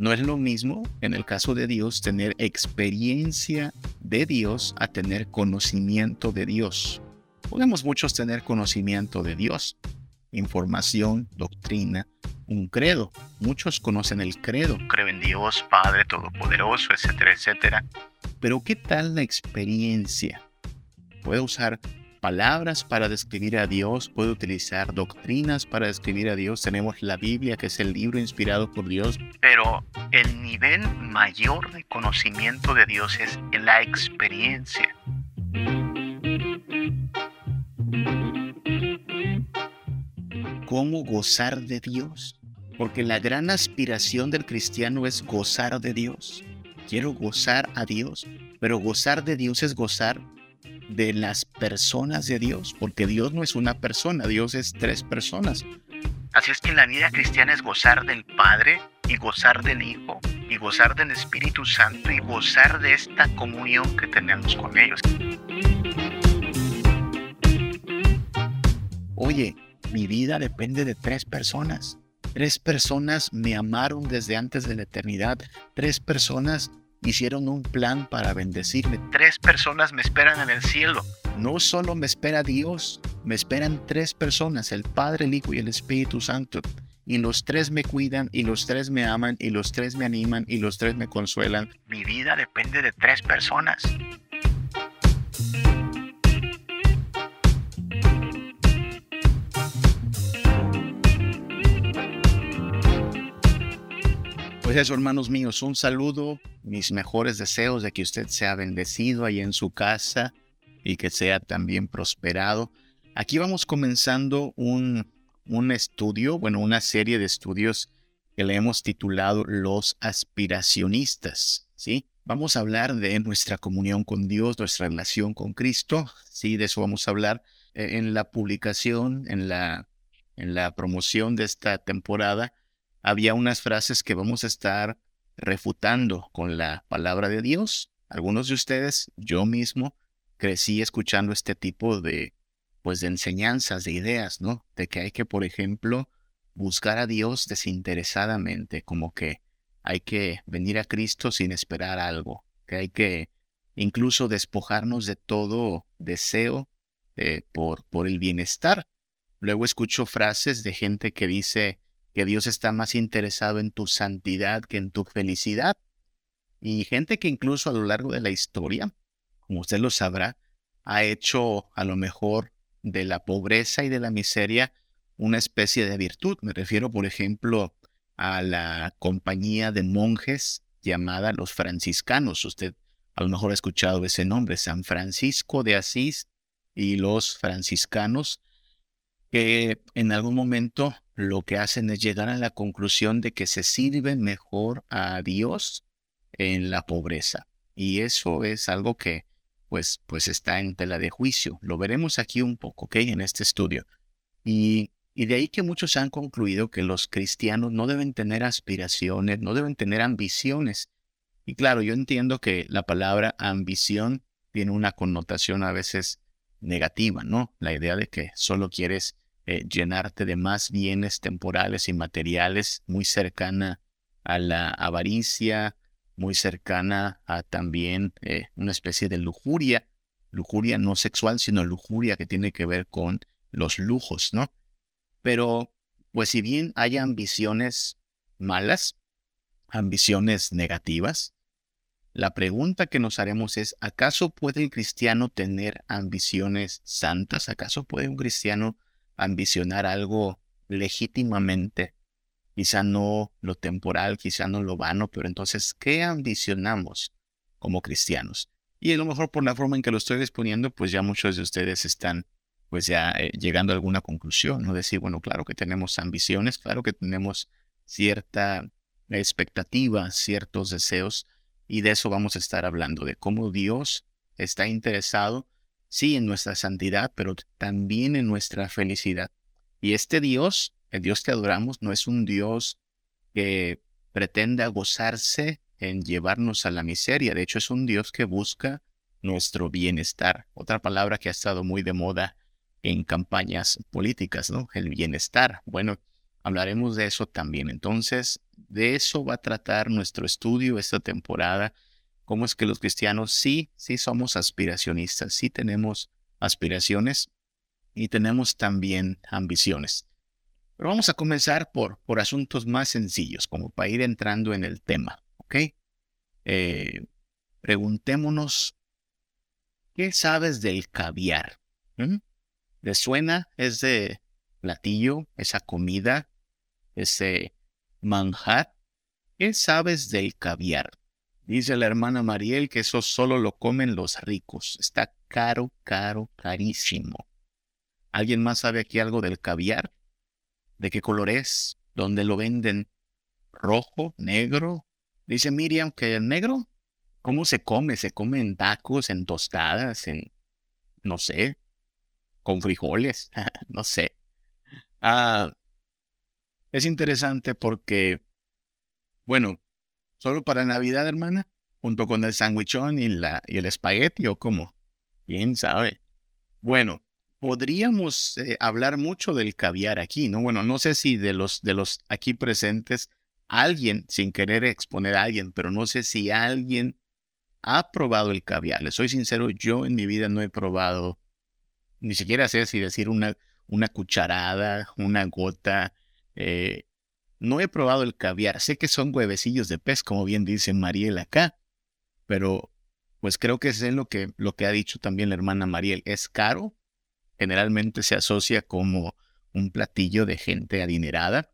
No es lo mismo, en el caso de Dios, tener experiencia de Dios a tener conocimiento de Dios. Podemos muchos tener conocimiento de Dios, información, doctrina, un credo. Muchos conocen el credo, creo en Dios, Padre Todopoderoso, etcétera, etcétera. Pero ¿qué tal la experiencia? Puede usar palabras para describir a Dios, puede utilizar doctrinas para describir a Dios. Tenemos la Biblia, que es el libro inspirado por Dios. Pero el nivel mayor de conocimiento de Dios es la experiencia. ¿Cómo gozar de Dios? Porque la gran aspiración del cristiano es gozar de Dios. Quiero gozar a Dios, pero gozar de Dios es gozar de las personas de Dios, porque Dios no es una persona, Dios es tres personas. Así es que la vida cristiana es gozar del Padre y gozar del Hijo y gozar del Espíritu Santo y gozar de esta comunión que tenemos con ellos. Oye, mi vida depende de tres personas. Tres personas me amaron desde antes de la eternidad. Tres personas hicieron un plan para bendecirme. Tres personas me esperan en el cielo. No solo me espera Dios, me esperan tres personas, el Padre, el Hijo y el Espíritu Santo. Y los tres me cuidan, y los tres me aman, y los tres me animan, y los tres me consuelan. Mi vida depende de tres personas. Pues eso, hermanos míos, un saludo, mis mejores deseos de que usted sea bendecido ahí en su casa y que sea también prosperado. Aquí vamos comenzando un, un estudio, bueno, una serie de estudios que le hemos titulado Los aspiracionistas, ¿sí? Vamos a hablar de nuestra comunión con Dios, nuestra relación con Cristo, sí, de eso vamos a hablar eh, en la publicación, en la, en la promoción de esta temporada había unas frases que vamos a estar refutando con la palabra de Dios. Algunos de ustedes, yo mismo, crecí escuchando este tipo de, pues, de enseñanzas, de ideas, ¿no? De que hay que, por ejemplo, buscar a Dios desinteresadamente, como que hay que venir a Cristo sin esperar algo, que hay que incluso despojarnos de todo deseo eh, por, por el bienestar. Luego escucho frases de gente que dice, que Dios está más interesado en tu santidad que en tu felicidad. Y gente que incluso a lo largo de la historia, como usted lo sabrá, ha hecho a lo mejor de la pobreza y de la miseria una especie de virtud. Me refiero, por ejemplo, a la compañía de monjes llamada los franciscanos. Usted a lo mejor ha escuchado ese nombre, San Francisco de Asís y los franciscanos, que en algún momento lo que hacen es llegar a la conclusión de que se sirve mejor a Dios en la pobreza. Y eso es algo que pues, pues está en tela de juicio. Lo veremos aquí un poco, ¿ok? En este estudio. Y, y de ahí que muchos han concluido que los cristianos no deben tener aspiraciones, no deben tener ambiciones. Y claro, yo entiendo que la palabra ambición tiene una connotación a veces negativa, ¿no? La idea de que solo quieres eh, llenarte de más bienes temporales y materiales, muy cercana a la avaricia, muy cercana a también eh, una especie de lujuria, lujuria no sexual, sino lujuria que tiene que ver con los lujos, ¿no? Pero, pues si bien hay ambiciones malas, ambiciones negativas, la pregunta que nos haremos es, ¿acaso puede el cristiano tener ambiciones santas? ¿Acaso puede un cristiano ambicionar algo legítimamente, quizá no lo temporal, quizá no lo vano, pero entonces, ¿qué ambicionamos como cristianos? Y a lo mejor por la forma en que lo estoy exponiendo, pues ya muchos de ustedes están pues ya eh, llegando a alguna conclusión, ¿no? Decir, bueno, claro que tenemos ambiciones, claro que tenemos cierta expectativa, ciertos deseos, y de eso vamos a estar hablando, de cómo Dios está interesado sí, en nuestra santidad, pero también en nuestra felicidad. Y este Dios, el Dios que adoramos, no es un Dios que pretenda gozarse en llevarnos a la miseria. De hecho, es un Dios que busca nuestro bienestar. Otra palabra que ha estado muy de moda en campañas políticas, ¿no? El bienestar. Bueno, Hablaremos de eso también. Entonces, de eso va a tratar nuestro estudio esta temporada. Cómo es que los cristianos sí, sí somos aspiracionistas, sí tenemos aspiraciones y tenemos también ambiciones. Pero vamos a comenzar por, por asuntos más sencillos, como para ir entrando en el tema, ¿ok? Eh, preguntémonos, ¿qué sabes del caviar? ¿Mm? ¿Le suena ese platillo, esa comida, ese manjar? ¿Qué sabes del caviar? Dice la hermana Mariel que eso solo lo comen los ricos. Está caro, caro, carísimo. ¿Alguien más sabe aquí algo del caviar? ¿De qué color es? ¿Dónde lo venden? ¿Rojo? ¿Negro? Dice Miriam que el negro, ¿cómo se come? ¿Se come en tacos, en tostadas, en, no sé, con frijoles? no sé. Ah, es interesante porque, bueno, solo para Navidad, hermana, junto con el sandwichón y, la, y el espagueti, o como, quién sabe. Bueno, podríamos eh, hablar mucho del caviar aquí, ¿no? Bueno, no sé si de los, de los aquí presentes, alguien, sin querer exponer a alguien, pero no sé si alguien ha probado el caviar. Les soy sincero, yo en mi vida no he probado, ni siquiera sé si decir una, una cucharada, una gota. Eh, no he probado el caviar. Sé que son huevecillos de pez, como bien dice Mariel acá, pero pues creo que es lo que, lo que ha dicho también la hermana Mariel. Es caro, generalmente se asocia como un platillo de gente adinerada.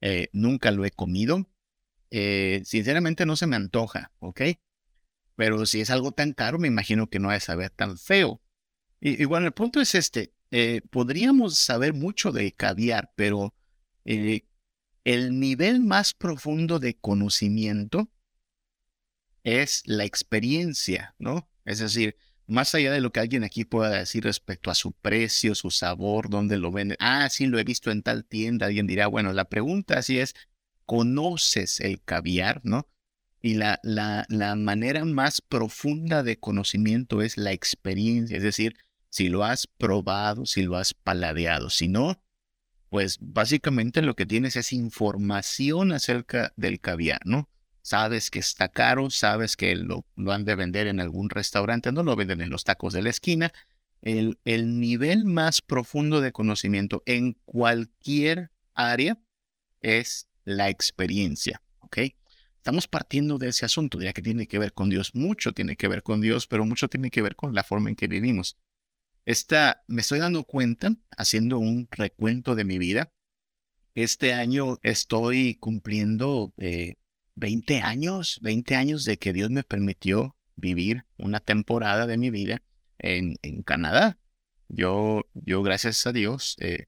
Eh, nunca lo he comido. Eh, sinceramente no se me antoja, ¿ok? Pero si es algo tan caro, me imagino que no ha de saber tan feo. Y, bueno, el punto es este. Eh, podríamos saber mucho de caviar, pero el nivel más profundo de conocimiento es la experiencia, ¿no? Es decir, más allá de lo que alguien aquí pueda decir respecto a su precio, su sabor, dónde lo venden. Ah, sí, lo he visto en tal tienda. Alguien dirá, bueno, la pregunta así es, ¿conoces el caviar, no? Y la, la, la manera más profunda de conocimiento es la experiencia, es decir, si lo has probado, si lo has paladeado. Si no, pues básicamente lo que tienes es información acerca del caviar, ¿no? sabes que está caro, sabes que lo, han de vender en algún restaurante, no lo venden en los tacos de la esquina. El, el nivel más profundo de conocimiento en cualquier área es la experiencia, ¿ok? Estamos partiendo de ese asunto, ya que tiene que ver con Dios, mucho tiene que ver con Dios, pero mucho tiene que ver con la forma en que vivimos. Esta, me estoy dando cuenta, haciendo un recuento de mi vida, este año estoy cumpliendo eh, 20 años, 20 años de que Dios me permitió vivir una temporada de mi vida en, en Canadá. Yo, yo, gracias a Dios, eh,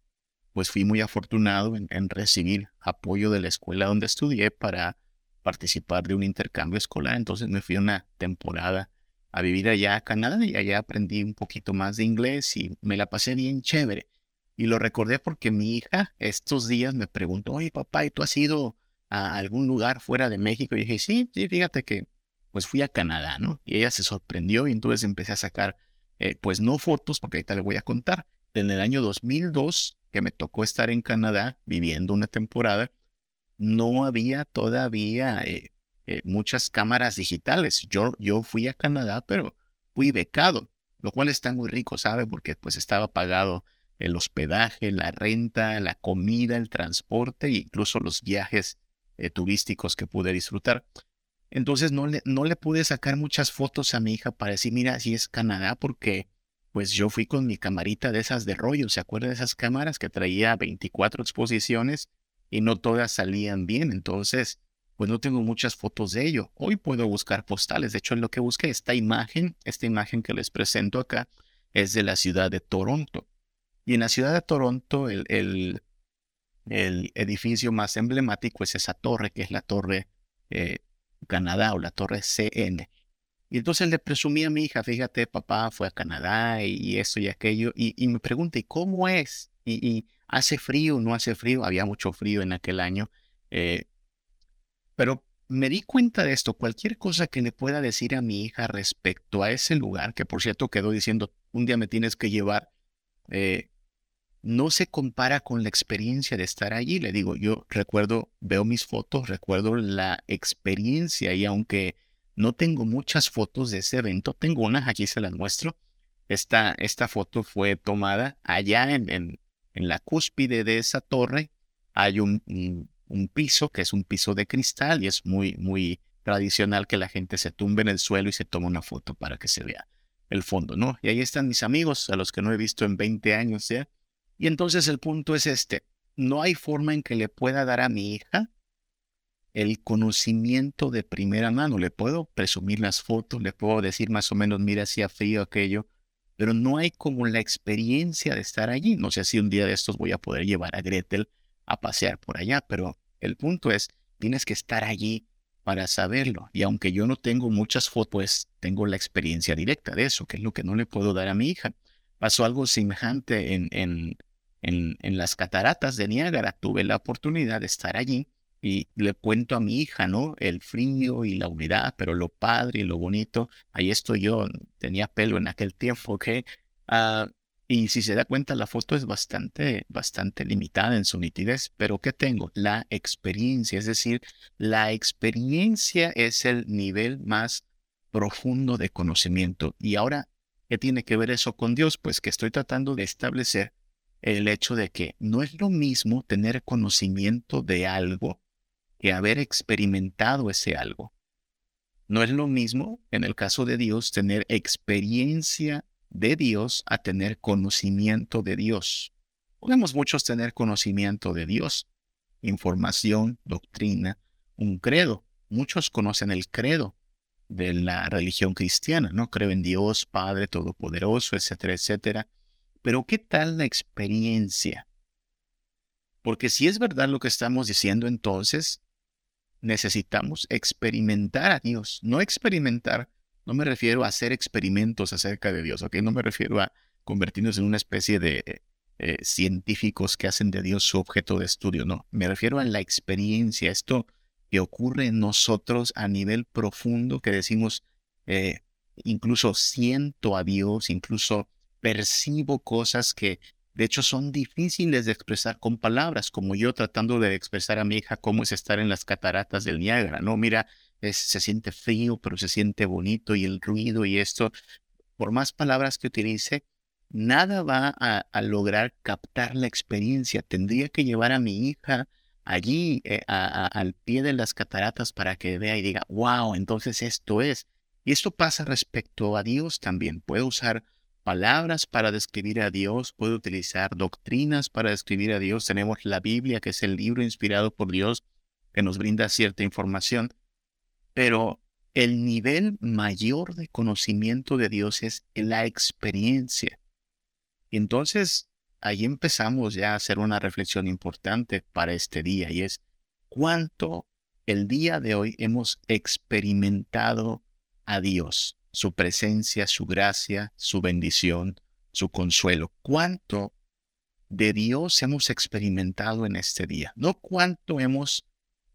pues fui muy afortunado en, en, recibir apoyo de la escuela donde estudié para participar de un intercambio escolar. Entonces me fui una temporada a vivir allá a Canadá y allá aprendí un poquito más de inglés y me la pasé bien chévere. Y lo recordé porque mi hija estos días me preguntó, oye papá, ¿y tú has ido a algún lugar fuera de México? Y dije, sí, sí, fíjate que pues fui a Canadá, ¿no? Y ella se sorprendió y entonces empecé a sacar, eh, pues no fotos, porque ahorita le voy a contar. En el año 2002, que me tocó estar en Canadá viviendo una temporada, no había todavía eh, eh, muchas cámaras digitales. Yo, yo fui a Canadá, pero fui becado, lo cual está muy rico, ¿sabe? Porque pues estaba pagado el hospedaje, la renta, la comida, el transporte e incluso los viajes eh, turísticos que pude disfrutar. Entonces no le, no le pude sacar muchas fotos a mi hija para decir, mira, así es Canadá, porque pues yo fui con mi camarita de esas de rollo, ¿se acuerda de esas cámaras que traía 24 exposiciones y no todas salían bien? Entonces, pues no tengo muchas fotos de ello. Hoy puedo buscar postales, de hecho lo que busqué esta imagen, esta imagen que les presento acá, es de la ciudad de Toronto. Y en la ciudad de Toronto, el, el, el edificio más emblemático es esa torre, que es la torre eh, Canadá o la torre CN. Y entonces le presumí a mi hija, fíjate, papá fue a Canadá y, esto y aquello, y, me pregunta, ¿y cómo es? ¿Y, hace frío? ¿No hace frío? Había mucho frío en aquel año. Eh, pero me di cuenta de esto, cualquier cosa que le pueda decir a mi hija respecto a ese lugar, que por cierto quedó diciendo, un día me tienes que llevar, eh, no se compara con la experiencia de estar allí. Le digo, yo recuerdo, veo mis fotos, recuerdo la experiencia y aunque no tengo muchas fotos de ese evento, tengo unas, aquí se las muestro. Esta, esta foto fue tomada allá en, en, la cúspide de esa torre. Hay un, piso que es un piso de cristal y es muy, muy tradicional que la gente se tumbe en el suelo y se toma una foto para que se vea el fondo, ¿no? Y ahí están mis amigos, a los que no he visto en 20 años ya. Y entonces el punto es este, no hay forma en que le pueda dar a mi hija el conocimiento de primera mano. Le puedo presumir las fotos, le puedo decir más o menos, mira, hacía frío aquello, pero no hay como la experiencia de estar allí. No sé si un día de estos voy a poder llevar a Gretel a pasear por allá, pero el punto es, tienes que estar allí para saberlo. Y aunque yo no tengo muchas fotos, pues tengo la experiencia directa de eso, que es lo que no le puedo dar a mi hija. Pasó algo semejante en, en en, las cataratas de Niágara. Tuve la oportunidad de estar allí y le cuento a mi hija, ¿no? El frío y la humedad, pero lo padre y lo bonito. Ahí estoy yo, tenía pelo en aquel tiempo, ¿ok? Ah, y si se da cuenta, la foto es bastante, bastante limitada en su nitidez, pero ¿qué tengo? La experiencia, es decir, la experiencia es el nivel más profundo de conocimiento. Y ahora, ¿qué tiene que ver eso con Dios? Pues que estoy tratando de establecer el hecho de que no es lo mismo tener conocimiento de algo que haber experimentado ese algo. No es lo mismo, en el caso de Dios, tener experiencia de Dios a tener conocimiento de Dios. Podemos muchos tener conocimiento de Dios, información, doctrina, un credo. Muchos conocen el credo de la religión cristiana, ¿no? Creo en Dios, Padre Todopoderoso, etcétera, etcétera. Pero ¿qué tal la experiencia? Porque si es verdad lo que estamos diciendo, entonces necesitamos experimentar a Dios. No experimentar, no me refiero a hacer experimentos acerca de Dios, ¿ok? No me refiero a convertirnos en una especie de eh, científicos que hacen de Dios su objeto de estudio, no. Me refiero a la experiencia, esto que ocurre en nosotros a nivel profundo, que decimos, eh, incluso siento a Dios, incluso percibo cosas que de hecho son difíciles de expresar con palabras, como yo tratando de expresar a mi hija cómo es estar en las cataratas del Niágara, ¿no? Mira, se siente frío, pero se siente bonito y el ruido y esto, por más palabras que utilice, nada va a, lograr captar la experiencia. Tendría que llevar a mi hija allí eh, al pie de las cataratas para que vea y diga, wow, entonces esto es. Y esto pasa respecto a Dios también. Puedo usar palabras para describir a Dios, puede utilizar doctrinas para describir a Dios. Tenemos la Biblia, que es el libro inspirado por Dios, que nos brinda cierta información. Pero el nivel mayor de conocimiento de Dios es la experiencia. Entonces ahí empezamos ya a hacer una reflexión importante para este día y es cuánto el día de hoy hemos experimentado a Dios su presencia, su gracia, su bendición, su consuelo. ¿Cuánto de Dios hemos experimentado en este día? No cuánto hemos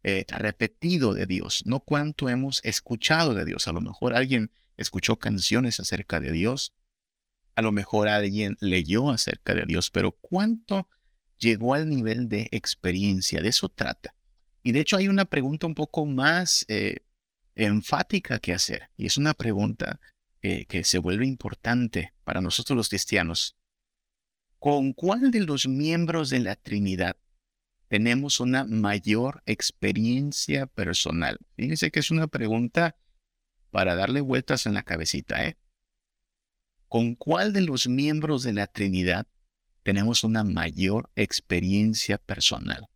eh, repetido de Dios, no cuánto hemos escuchado de Dios. A lo mejor alguien escuchó canciones acerca de Dios, a lo mejor alguien leyó acerca de Dios, pero cuánto llegó al nivel de experiencia, de eso trata. Y de hecho hay una pregunta un poco más eh, enfática que hacer. Y es una pregunta que se vuelve importante para nosotros los cristianos. ¿Con cuál de los miembros de la Trinidad tenemos una mayor experiencia personal? Fíjense que es una pregunta para darle vueltas en la cabecita, ¿eh? ¿Con cuál de los miembros de la Trinidad tenemos una mayor experiencia personal?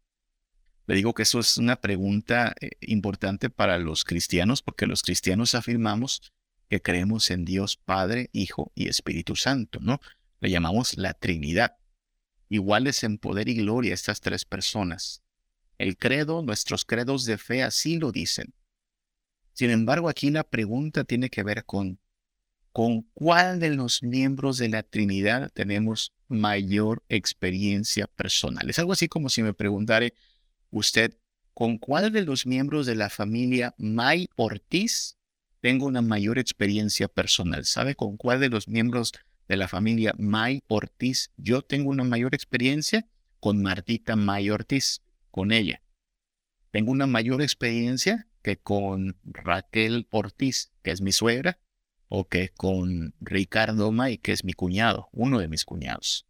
Le digo que eso es una pregunta eh, importante para los cristianos porque los cristianos afirmamos que creemos en Dios Padre, Hijo y Espíritu Santo, ¿no? Le llamamos la Trinidad. Iguales en poder y gloria estas tres personas. El credo, nuestros credos de fe así lo dicen. Sin embargo, aquí la pregunta tiene que ver con ¿con cuál de los miembros de la Trinidad tenemos mayor experiencia personal? Es algo así como si me preguntara, usted con cuál de los miembros de la familia May Ortiz tengo una mayor experiencia personal. ¿Sabe con cuál de los miembros de la familia May Ortiz. Yo tengo una mayor experiencia con Martita May Ortiz, con ella. Tengo una mayor experiencia que con Raquel Ortiz, que es mi suegra, o que con Ricardo May, que es mi cuñado, uno de mis cuñados.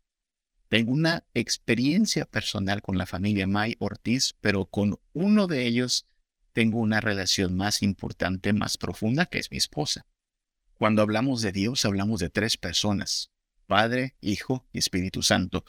Tengo una experiencia personal con la familia May Ortiz, pero con uno de ellos tengo una relación más importante, más profunda, que es mi esposa. Cuando hablamos de Dios, hablamos de tres personas, Padre, Hijo y Espíritu Santo.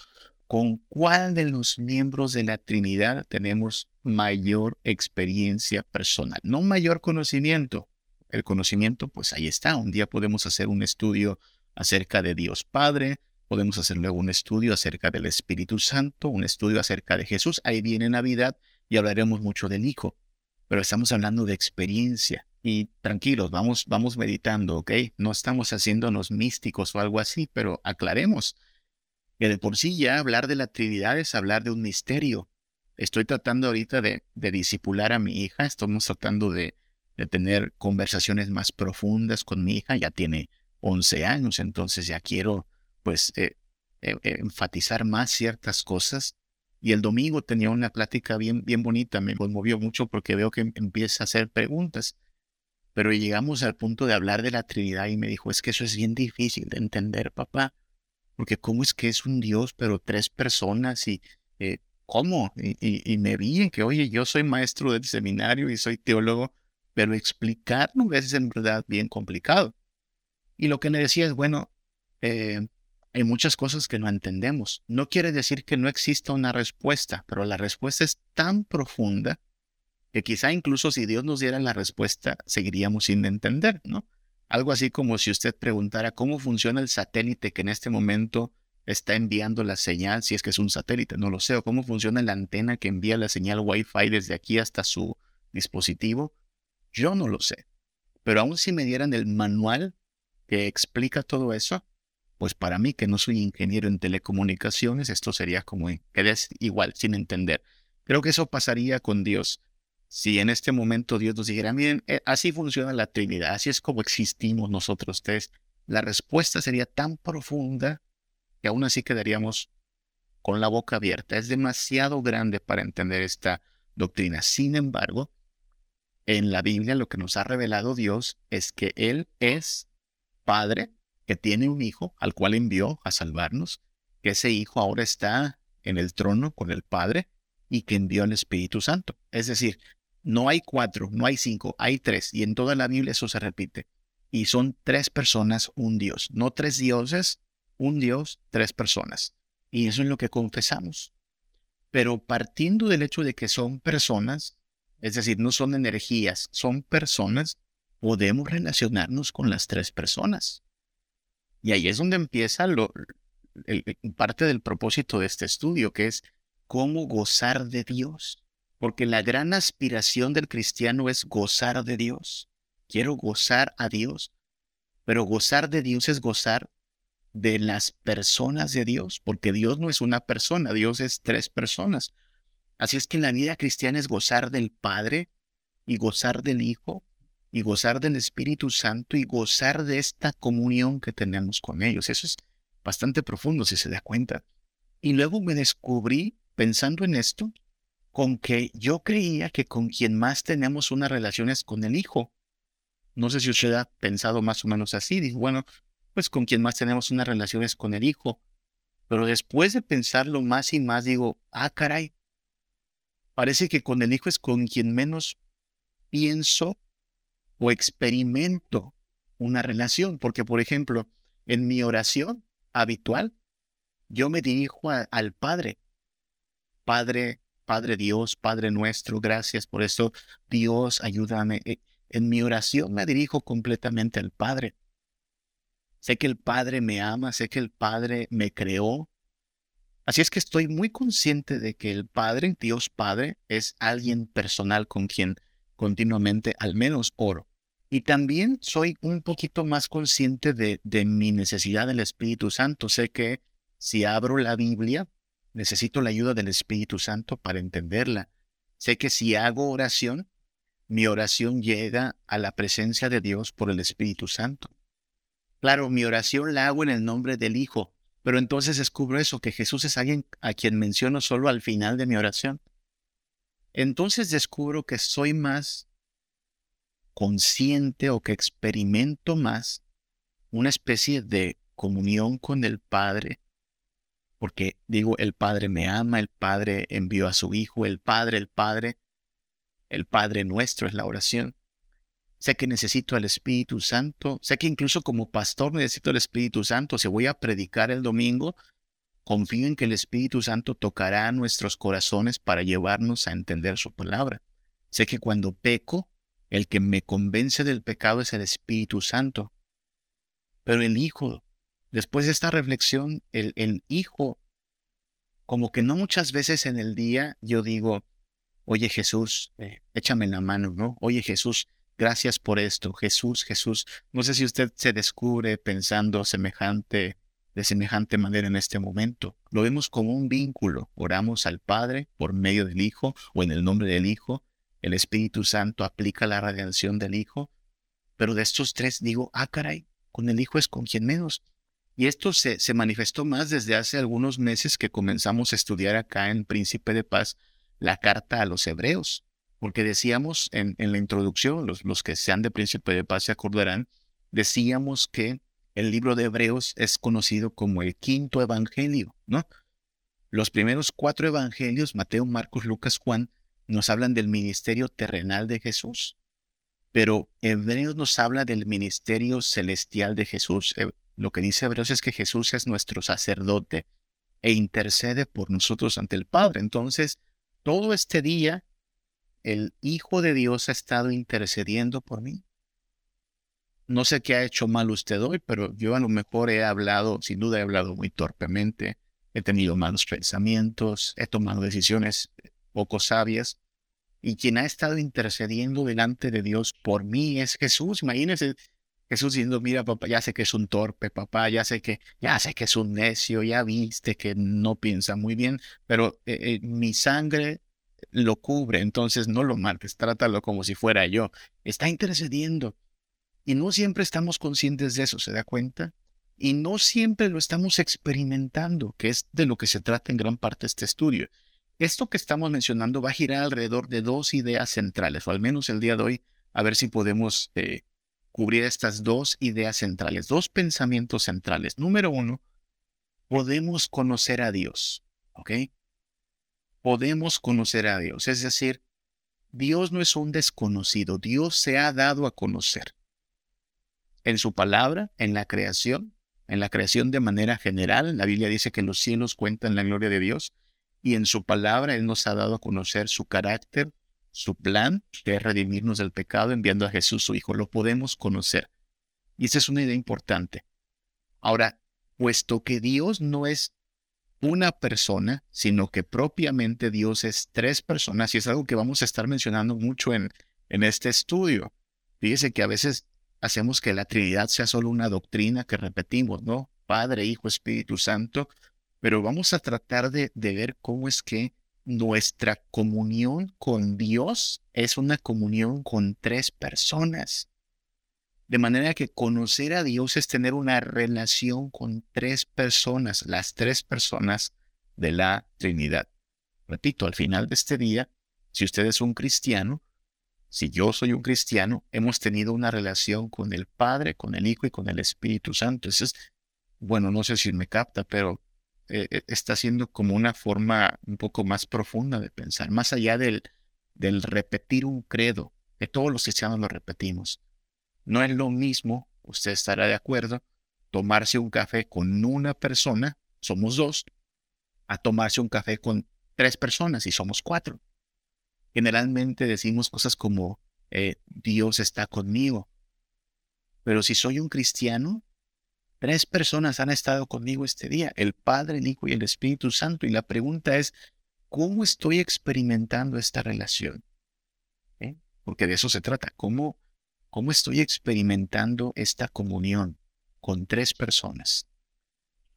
¿Con cuál de los miembros de la Trinidad tenemos mayor experiencia personal? No mayor conocimiento. El conocimiento, pues ahí está. Un día podemos hacer un estudio acerca de Dios Padre, podemos hacer luego un estudio acerca del Espíritu Santo, un estudio acerca de Jesús. Ahí viene Navidad y hablaremos mucho del Hijo. Pero estamos hablando de experiencia y tranquilos, vamos, vamos meditando, ¿ok? No estamos haciéndonos místicos o algo así, pero aclaremos que de por sí ya hablar de la Trinidad es hablar de un misterio. Estoy tratando ahorita de, de disipular a mi hija, estamos tratando de, de tener conversaciones más profundas con mi hija, ya tiene 11 años, entonces ya quiero pues eh, eh, enfatizar más ciertas cosas. Y el domingo tenía una plática bien, bien bonita, me conmovió mucho porque veo que empieza a hacer preguntas. Pero llegamos al punto de hablar de la Trinidad y me dijo, es que eso es bien difícil de entender, papá, porque cómo es que es un Dios, pero tres personas y eh, cómo. Y, me vi en que, oye, yo soy maestro del seminario y soy teólogo, pero explicarlo es en verdad bien complicado. Y lo que me decía es, bueno, eh, hay muchas cosas que no entendemos. No quiere decir que no exista una respuesta, pero la respuesta es tan profunda que quizá incluso si Dios nos diera la respuesta, seguiríamos sin entender, ¿no? Algo así como si usted preguntara cómo funciona el satélite que en este momento está enviando la señal, si es que es un satélite, no lo sé, o cómo funciona la antena que envía la señal Wi-Fi desde aquí hasta su dispositivo, yo no lo sé. Pero aún si me dieran el manual que explica todo eso, pues para mí que no soy ingeniero en telecomunicaciones, esto sería como que igual, sin entender. Creo que eso pasaría con Dios si en este momento Dios nos dijera, miren, eh, así funciona la Trinidad, así es como existimos nosotros tres, la respuesta sería tan profunda que aún así quedaríamos con la boca abierta. Es demasiado grande para entender esta doctrina. Sin embargo, en la Biblia lo que nos ha revelado Dios es que Él es Padre, que tiene un Hijo al cual envió a salvarnos, que ese Hijo ahora está en el trono con el Padre y que envió al Espíritu Santo. Es decir, no hay cuatro, no hay cinco, hay tres. Y en toda la Biblia eso se repite. Y son tres personas, un Dios. No tres dioses, un Dios, tres personas. Y eso es lo que confesamos. Pero partiendo del hecho de que son personas, es decir, no son energías, son personas, podemos relacionarnos con las tres personas. Y ahí es donde empieza lo, parte del propósito de este estudio, que es cómo gozar de Dios porque la gran aspiración del cristiano es gozar de Dios. Quiero gozar a Dios, pero gozar de Dios es gozar de las personas de Dios, porque Dios no es una persona, Dios es tres personas. Así es que en la vida cristiana es gozar del Padre y gozar del Hijo y gozar del Espíritu Santo y gozar de esta comunión que tenemos con ellos. Eso es bastante profundo si se da cuenta. Y luego me descubrí pensando en esto con que yo creía que con quien más tenemos una relación es con el hijo. No sé si usted ha pensado más o menos así. Dijo, bueno, pues con quien más tenemos una relación es con el hijo. Pero después de pensarlo más y más, digo, ah, caray, parece que con el hijo es con quien menos pienso o experimento una relación. Porque, por ejemplo, en mi oración habitual, yo me dirijo al Padre. Padre, Padre Dios, Padre nuestro, gracias por esto. Dios, ayúdame. Eh, en mi oración me dirijo completamente al Padre. Sé que el Padre me ama, sé que el Padre me creó. Así es que estoy muy consciente de que el Padre, Dios Padre, es alguien personal con quien continuamente al menos oro. Y también soy un poquito más consciente de, de mi necesidad del Espíritu Santo. Sé que si abro la Biblia, necesito la ayuda del Espíritu Santo para entenderla. Sé que si hago oración, mi oración llega a la presencia de Dios por el Espíritu Santo. Claro, mi oración la hago en el nombre del Hijo, pero entonces descubro eso, que Jesús es alguien a quien menciono solo al final de mi oración. Entonces descubro que soy más consciente o que experimento más una especie de comunión con el Padre, porque digo, el Padre me ama, el Padre envió a su Hijo, el Padre, el Padre, el Padre nuestro es la oración. Sé que necesito el Espíritu Santo, sé que incluso como pastor necesito el Espíritu Santo. Si voy a predicar el domingo, confío en que el Espíritu Santo tocará nuestros corazones para llevarnos a entender su palabra. Sé que cuando peco, el que me convence del pecado es el Espíritu Santo. Pero el Hijo, después de esta reflexión, el, Hijo, como que no muchas veces en el día yo digo, oye Jesús, eh, échame la mano, ¿no? Oye Jesús, gracias por esto, Jesús, Jesús. No sé si usted se descubre pensando semejante, de semejante manera en este momento. Lo vemos como un vínculo. Oramos al Padre por medio del Hijo o en el nombre del Hijo el Espíritu Santo aplica la redención del Hijo, pero de estos tres digo, ah, caray, con el Hijo es con quien menos. Y esto se, se manifestó más desde hace algunos meses que comenzamos a estudiar acá en Príncipe de Paz la carta a los hebreos, porque decíamos en, en la introducción, los, los que sean de Príncipe de Paz se acordarán, decíamos que el libro de Hebreos es conocido como el quinto evangelio, ¿no? Los primeros cuatro evangelios, Mateo, Marcos, Lucas, Juan, nos hablan del ministerio terrenal de Jesús, pero Hebreos nos habla del ministerio celestial de Jesús. Lo que dice Hebreos es que Jesús es nuestro sacerdote e intercede por nosotros ante el Padre. Entonces, todo este día, el Hijo de Dios ha estado intercediendo por mí. No sé qué ha hecho mal usted hoy, pero yo a lo mejor he hablado, sin duda he hablado muy torpemente, he tenido malos pensamientos, he tomado decisiones poco sabias, y quien ha estado intercediendo delante de Dios por mí es Jesús. Imagínense Jesús diciendo, mira papá, ya sé que es un torpe, papá, ya sé que, ya sé que es un necio, ya viste que no piensa muy bien, pero eh, eh, mi sangre lo cubre, entonces no lo mates, trátalo como si fuera yo. Está intercediendo. Y no siempre estamos conscientes de eso, ¿se da cuenta? Y no siempre lo estamos experimentando, que es de lo que se trata en gran parte este estudio. Esto que estamos mencionando va a girar alrededor de dos ideas centrales, o al menos el día de hoy, a ver si podemos eh, cubrir estas dos ideas centrales, dos pensamientos centrales. Número uno, podemos conocer a Dios, ¿ok? Podemos conocer a Dios, es decir, Dios no es un desconocido, Dios se ha dado a conocer. En su palabra, en la creación, en la creación de manera general, la Biblia dice que los cielos cuentan la gloria de Dios, y en su palabra Él nos ha dado a conocer su carácter, su plan, que es redimirnos del pecado enviando a Jesús su Hijo. Lo podemos conocer. Y esa es una idea importante. Ahora, puesto que Dios no es una persona, sino que propiamente Dios es tres personas, y es algo que vamos a estar mencionando mucho en, en este estudio. Fíjese que a veces hacemos que la Trinidad sea solo una doctrina que repetimos, ¿no? Padre, Hijo, Espíritu Santo, pero vamos a tratar de, ver cómo es que nuestra comunión con Dios es una comunión con tres personas. De manera que conocer a Dios es tener una relación con tres personas, las tres personas de la Trinidad. Repito, al final de este día, si usted es un cristiano, si yo soy un cristiano, hemos tenido una relación con el Padre, con el Hijo y con el Espíritu Santo. Eso es, bueno, no sé si me capta, pero eh, eh, está siendo como una forma un poco más profunda de pensar, más allá del, del repetir un credo, que todos los cristianos lo repetimos. No es lo mismo, usted estará de acuerdo, tomarse un café con una persona, somos dos, a tomarse un café con tres personas y somos cuatro. Generalmente decimos cosas como eh, Dios está conmigo. Pero si soy un cristiano, Tres personas han estado conmigo este día, el Padre, el Hijo y el Espíritu Santo. Y la pregunta es, ¿cómo estoy experimentando esta relación? ¿Eh? Porque de eso se trata. ¿Cómo, ¿Cómo estoy experimentando esta comunión con tres personas?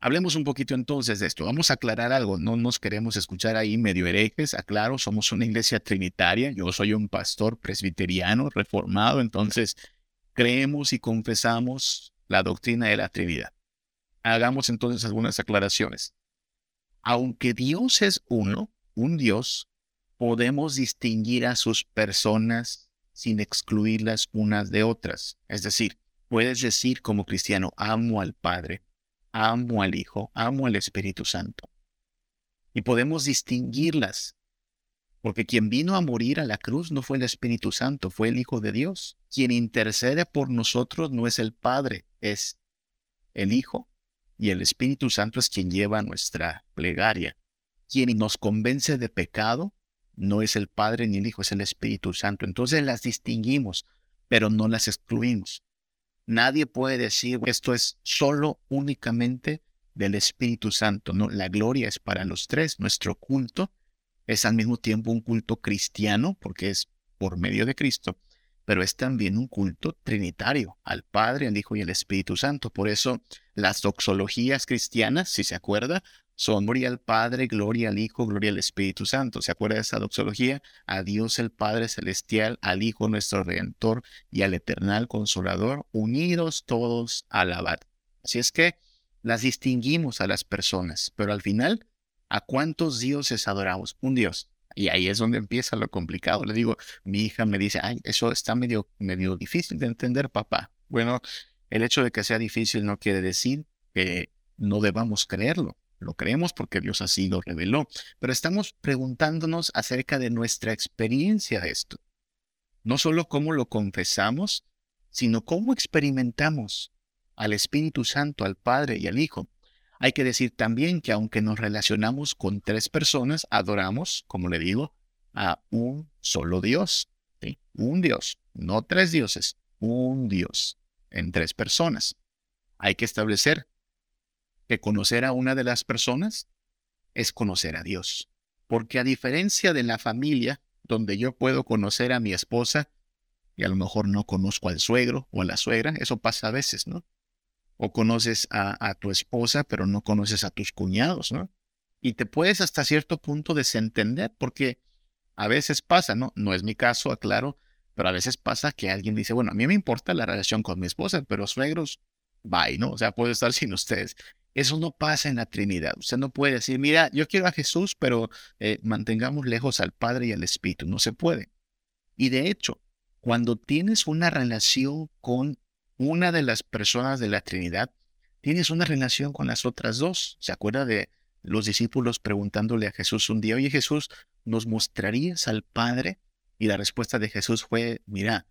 Hablemos un poquito entonces de esto. Vamos a aclarar algo. No nos queremos escuchar ahí medio herejes. Aclaro, somos una iglesia trinitaria. Yo soy un pastor presbiteriano reformado. Entonces, creemos y confesamos la doctrina de la Trinidad. Hagamos entonces algunas aclaraciones. Aunque Dios es uno, un Dios, podemos distinguir a sus personas sin excluirlas unas de otras. Es decir, puedes decir como cristiano, amo al Padre, amo al Hijo, amo al Espíritu Santo. Y podemos distinguirlas, porque quien vino a morir a la cruz no fue el Espíritu Santo, fue el Hijo de Dios. Quien intercede por nosotros no es el Padre, es el Hijo, y el Espíritu Santo es quien lleva nuestra plegaria. Quien nos convence de pecado no es el Padre ni el Hijo, es el Espíritu Santo. Entonces las distinguimos, pero no las excluimos. Nadie puede decir esto es solo únicamente del Espíritu Santo. La gloria es para los tres. Nuestro culto es al mismo tiempo un culto cristiano, porque es por medio de Cristo, pero es también un culto trinitario al Padre, al Hijo y al Espíritu Santo. Por eso las doxologías cristianas, si se acuerda, son gloria al Padre, gloria al Hijo, gloria al Espíritu Santo. ¿Se acuerda de esa doxología? A Dios el Padre Celestial, al Hijo nuestro Redentor y al Eternal Consolador, unidos todos a alabar. Así es que las distinguimos a las personas, pero al final, ¿a cuántos dioses adoramos? Un Dios. Y ahí es donde empieza lo complicado. Le digo, mi hija me dice, ay, eso está medio, medio difícil de entender, papá. Bueno, el hecho de que sea difícil no quiere decir que no debamos creerlo. Lo creemos porque Dios así lo reveló, pero estamos preguntándonos acerca de nuestra experiencia de esto. No solo cómo lo confesamos, sino cómo experimentamos al Espíritu Santo, al Padre y al Hijo. Hay que decir también que aunque nos relacionamos con tres personas, adoramos, como le digo, a un solo Dios. Un Dios, no tres dioses, un Dios en tres personas. Hay que establecer que conocer a una de las personas es conocer a Dios. Porque a diferencia de la familia, donde yo puedo conocer a mi esposa y a lo mejor no conozco al suegro o a la suegra, eso pasa a veces, ¿no? O conoces a, tu esposa, pero no conoces a tus cuñados, ¿no? Y te puedes hasta cierto punto desentender, porque a veces pasa, ¿no? No es mi caso, aclaro, pero a veces pasa que alguien dice, bueno, a mí me importa la relación con mi esposa, pero suegros, bye, ¿no? O sea, puedo estar sin ustedes. Eso no pasa en la Trinidad. Usted no puede decir, mira, yo quiero a Jesús, pero eh, mantengamos lejos al Padre y al Espíritu. No se puede. Y de hecho, cuando tienes una relación con una de las personas de la Trinidad, tienes una relación con las otras dos. ¿Se acuerda de los discípulos preguntándole a Jesús un día, oye Jesús, ¿nos mostrarías al Padre? Y la respuesta de Jesús fue, mira,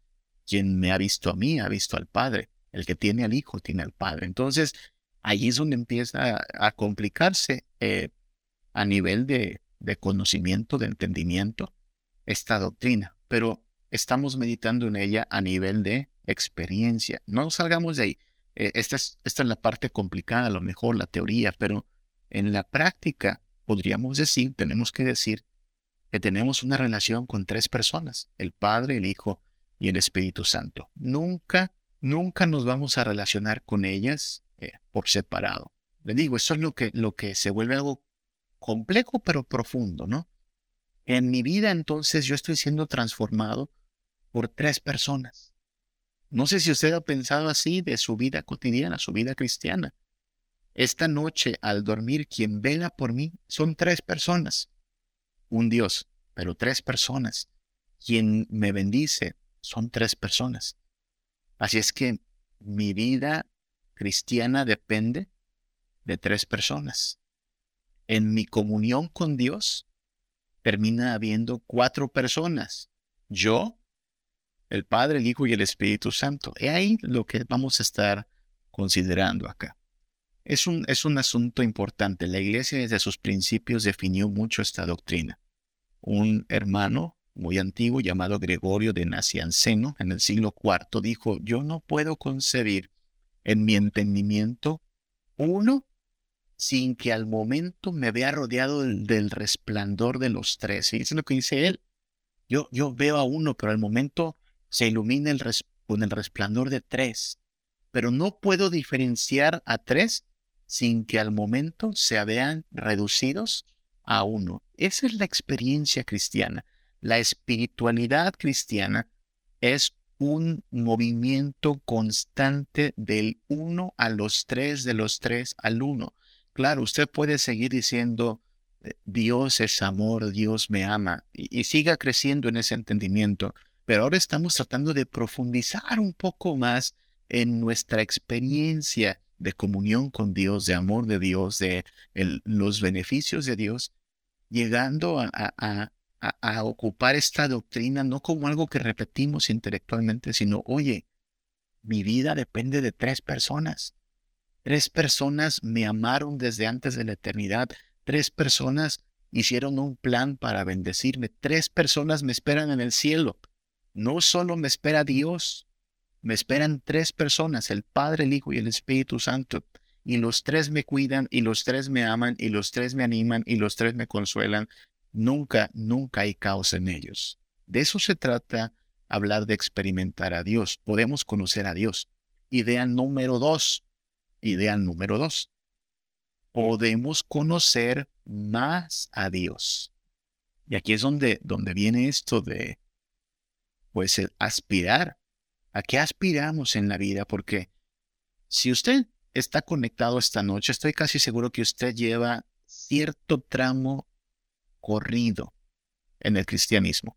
quien me ha visto a mí ha visto al Padre. El que tiene al Hijo tiene al Padre. Entonces, ahí es donde empieza a, complicarse eh, a nivel de, conocimiento, de entendimiento, esta doctrina. Pero estamos meditando en ella a nivel de experiencia. No salgamos de ahí. Eh, esta, es, esta es la parte complicada, a lo mejor la teoría, pero en la práctica podríamos decir, tenemos que decir que tenemos una relación con tres personas, el Padre, el Hijo y el Espíritu Santo. Nunca, nunca nos vamos a relacionar con ellas eh, por separado. Le digo, eso es lo que, lo que se vuelve algo complejo pero profundo, ¿no? En mi vida entonces yo estoy siendo transformado por tres personas. No sé si usted ha pensado así de su vida cotidiana, su vida cristiana. Esta noche al dormir quien vela por mí son tres personas. Un Dios, pero tres personas. Quien me bendice son tres personas. Así es que mi vida cristiana depende de tres personas. En mi comunión con Dios termina habiendo cuatro personas. Yo, el Padre, el Hijo y el Espíritu Santo. Y ahí lo que vamos a estar considerando acá. Es un, es un asunto importante. La iglesia desde sus principios definió mucho esta doctrina. Un hermano muy antiguo llamado Gregorio de Nacianceno en el siglo IV dijo, yo no puedo concebir en mi entendimiento uno sin que al momento me vea rodeado del, resplandor de los tres. Y es lo que dice él. Yo, yo veo a uno, pero al momento se ilumina el con el resplandor de tres. Pero no puedo diferenciar a tres sin que al momento se vean reducidos a uno. Esa es la experiencia cristiana. La espiritualidad cristiana es un movimiento constante del uno a los tres, de los tres al uno. Claro, usted puede seguir diciendo, eh, Dios es amor, Dios me ama, y, y siga creciendo en ese entendimiento, pero ahora estamos tratando de profundizar un poco más en nuestra experiencia de comunión con Dios, de amor de Dios, de los beneficios de Dios, llegando a, a, ocupar esta doctrina no como algo que repetimos intelectualmente, sino, oye, mi vida depende de tres personas. Tres personas me amaron desde antes de la eternidad. Tres personas hicieron un plan para bendecirme. Tres personas me esperan en el cielo. No solo me espera Dios, me esperan tres personas, el Padre, el Hijo y el Espíritu Santo. Y los tres me cuidan, y los tres me aman, y los tres me animan, y los tres me consuelan. Nunca, nunca hay caos en ellos. De eso se trata hablar de experimentar a Dios. Podemos conocer a Dios. Idea número dos. Idea número dos. Podemos conocer más a Dios. Y aquí es donde, donde viene esto de, pues, aspirar ¿A qué aspiramos en la vida? Porque si usted está conectado esta noche, estoy casi seguro que usted lleva cierto tramo corrido en el cristianismo.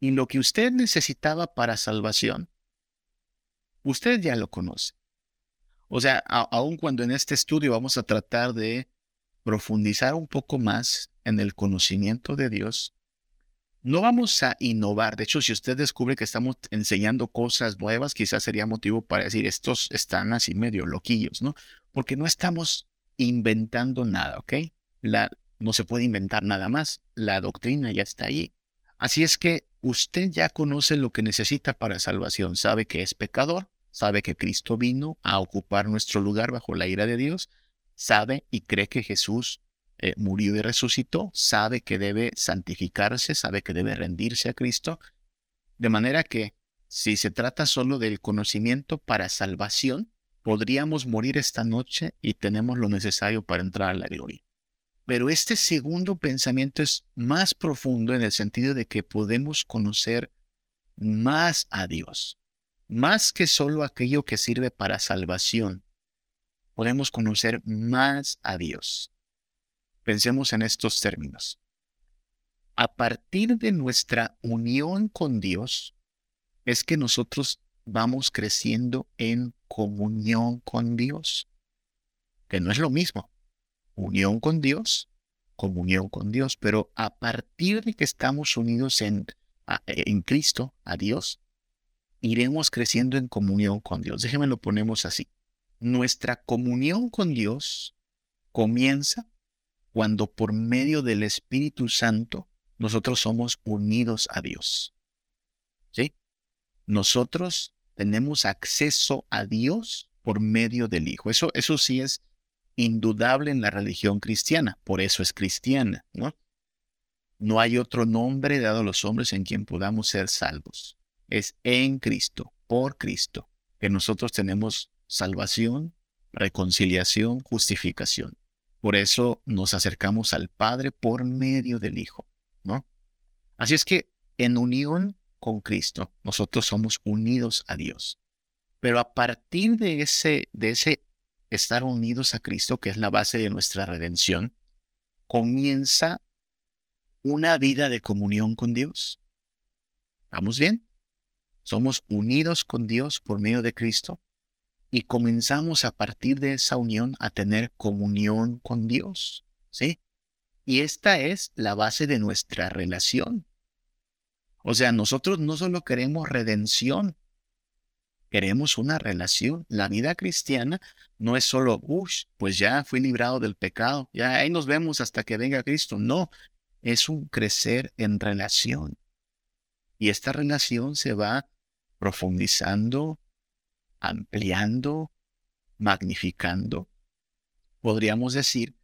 Y lo que usted necesitaba para salvación, usted ya lo conoce. O sea, aun cuando en este estudio vamos a tratar de profundizar un poco más en el conocimiento de Dios, no vamos a innovar. De hecho, si usted descubre que estamos enseñando cosas nuevas, quizás sería motivo para decir, estos están así medio loquillos, ¿no? Porque no estamos inventando nada, ¿ok? No se puede inventar nada más. La doctrina ya está ahí. Así es que usted ya conoce lo que necesita para salvación. Sabe que es pecador, sabe que Cristo vino a ocupar nuestro lugar bajo la ira de Dios, sabe y cree que Jesús eh, murió y resucitó, sabe que debe santificarse, sabe que debe rendirse a Cristo, de manera que si se trata solo del conocimiento para salvación, podríamos morir esta noche y tenemos lo necesario para entrar a la gloria. Pero este segundo pensamiento es más profundo en el sentido de que podemos conocer más a Dios, más que solo aquello que sirve para salvación. Podemos conocer más a Dios. Pensemos en estos términos. A partir de nuestra unión con Dios, es que nosotros vamos creciendo en comunión con Dios, que no es lo mismo. Unión con Dios, comunión con Dios, pero a partir de que estamos unidos en, en Cristo, a Dios, iremos creciendo en comunión con Dios. Déjenme lo ponemos así. Nuestra comunión con Dios comienza cuando por medio del Espíritu Santo nosotros somos unidos a Dios. ¿Sí? Nosotros tenemos acceso a Dios por medio del Hijo. Eso, eso sí es indudable en la religión cristiana, por eso es cristiana, ¿no? No hay otro nombre dado a los hombres en quien podamos ser salvos. Es en Cristo, por Cristo, que nosotros tenemos salvación, reconciliación, justificación. Por eso nos acercamos al Padre por medio del Hijo, ¿no? Así es que en unión con Cristo, nosotros somos unidos a Dios. Pero a partir de ese, de ese estar unidos a Cristo, que es la base de nuestra redención, comienza una vida de comunión con Dios. ¿Vamos bien? Somos unidos con Dios por medio de Cristo y comenzamos a partir de esa unión a tener comunión con Dios, ¿sí? Y esta es la base de nuestra relación. O sea, nosotros no solo queremos redención, queremos una relación. La vida cristiana no es solo, uff, pues ya fui librado del pecado, ya ahí nos vemos hasta que venga Cristo. No, es un crecer en relación. Y esta relación se va profundizando, ampliando, magnificando. Podríamos decir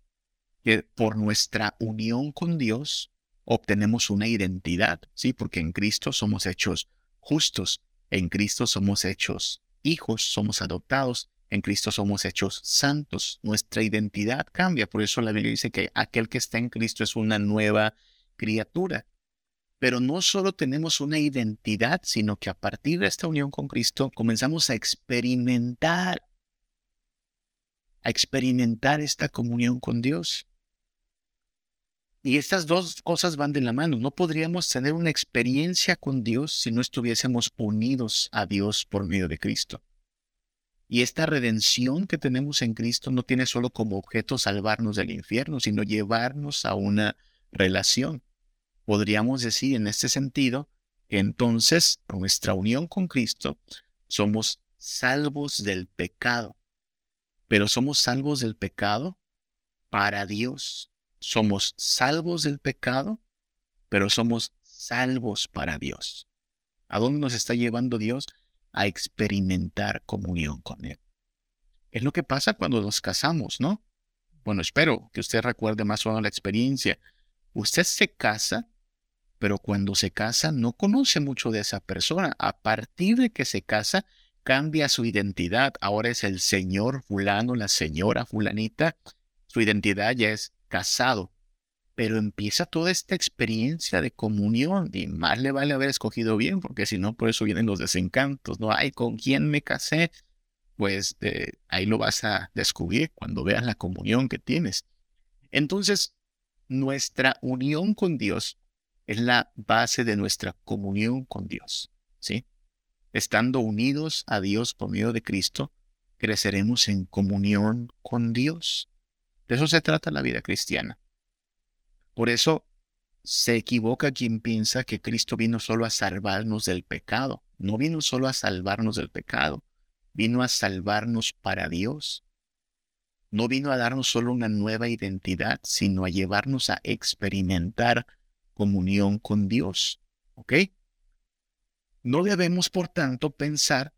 que por nuestra unión con Dios obtenemos una identidad, ¿sí? Porque en Cristo somos hechos justos, en Cristo somos hechos hijos, somos adoptados, en Cristo somos hechos santos. Nuestra identidad cambia, por eso la Biblia dice que aquel que está en Cristo es una nueva criatura. Pero no solo tenemos una identidad, sino que a partir de esta unión con Cristo comenzamos a experimentar, a experimentar esta comunión con Dios. Y estas dos cosas van de la mano. No podríamos tener una experiencia con Dios si no estuviésemos unidos a Dios por medio de Cristo. Y esta redención que tenemos en Cristo no tiene solo como objeto salvarnos del infierno, sino llevarnos a una relación. Podríamos decir en este sentido que entonces, con nuestra unión con Cristo, somos salvos del pecado. Pero somos salvos del pecado para Dios somos salvos del pecado, pero somos salvos para Dios. ¿A dónde nos está llevando Dios? A experimentar comunión con Él. Es lo que pasa cuando nos casamos, ¿no? Bueno, espero que usted recuerde más o menos la experiencia. Usted se casa, pero cuando se casa no conoce mucho de esa persona. A partir de que se casa, cambia su identidad. Ahora es el señor fulano, la señora fulanita. Su identidad ya es casado. Pero empieza toda esta experiencia de comunión y más le vale haber escogido bien, porque si no, por eso vienen los desencantos, ¿no? Ay, ¿con quién me casé? Pues eh, ahí lo vas a descubrir cuando veas la comunión que tienes. Entonces, nuestra unión con Dios es la base de nuestra comunión con Dios, ¿sí? Estando unidos a Dios por medio de Cristo, creceremos en comunión con Dios. De eso se trata la vida cristiana. Por eso se equivoca quien piensa que Cristo vino solo a salvarnos del pecado. No vino solo a salvarnos del pecado, vino a salvarnos para Dios. No vino a darnos solo una nueva identidad, sino a llevarnos a experimentar comunión con Dios. ¿Ok? No debemos, por tanto, pensar